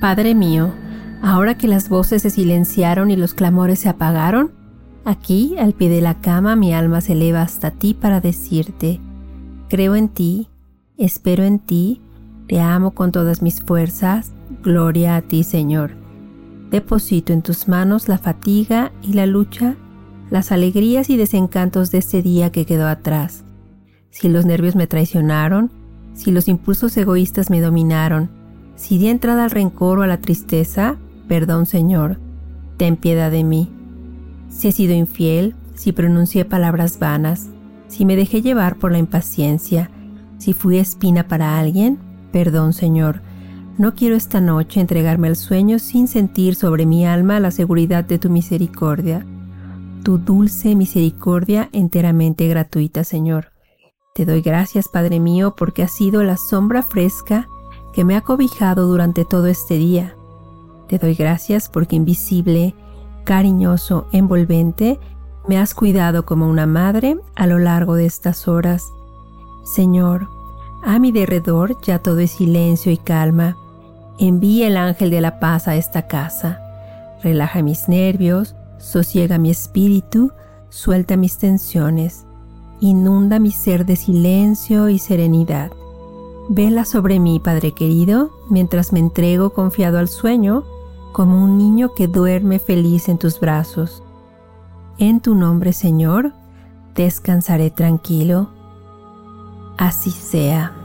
Padre mío, ahora que las voces se silenciaron y los clamores se apagaron, aquí, al pie de la cama, mi alma se eleva hasta ti para decirte, creo en ti, espero en ti, te amo con todas mis fuerzas, gloria a ti Señor. Deposito en tus manos la fatiga y la lucha, las alegrías y desencantos de este día que quedó atrás. Si los nervios me traicionaron, si los impulsos egoístas me dominaron, si di entrada al rencor o a la tristeza, perdón Señor, ten piedad de mí. Si he sido infiel, si pronuncié palabras vanas, si me dejé llevar por la impaciencia, si fui espina para alguien, perdón Señor. No quiero esta noche entregarme al sueño sin sentir sobre mi alma la seguridad de tu misericordia, tu dulce misericordia enteramente gratuita, Señor. Te doy gracias, Padre mío, porque has sido la sombra fresca que me ha cobijado durante todo este día. Te doy gracias porque invisible, cariñoso, envolvente, me has cuidado como una madre a lo largo de estas horas. Señor, a mi derredor ya todo es silencio y calma. Envía el ángel de la paz a esta casa. Relaja mis nervios, sosiega mi espíritu, suelta mis tensiones, inunda mi ser de silencio y serenidad. Vela sobre mí, Padre querido, mientras me entrego confiado al sueño, como un niño que duerme feliz en tus brazos. En tu nombre, Señor, descansaré tranquilo. Así sea.